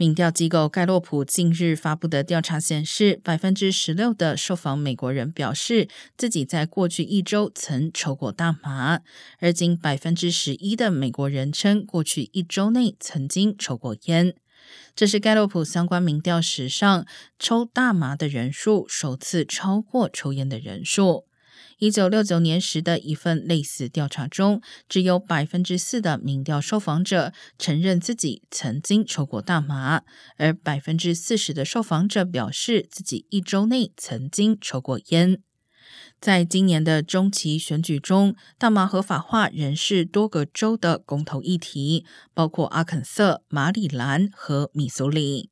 民调机构盖洛普近日发布的调查显示，百分之十六的受访美国人表示自己在过去一周曾抽过大麻，而仅百分之十一的美国人称过去一周内曾经抽过烟。这是盖洛普相关民调史上抽大麻的人数首次超过抽烟的人数。一九六九年时的一份类似调查中，只有百分之四的民调受访者承认自己曾经抽过大麻，而百分之四十的受访者表示自己一周内曾经抽过烟。在今年的中期选举中，大麻合法化仍是多个州的公投议题，包括阿肯色、马里兰和密苏里。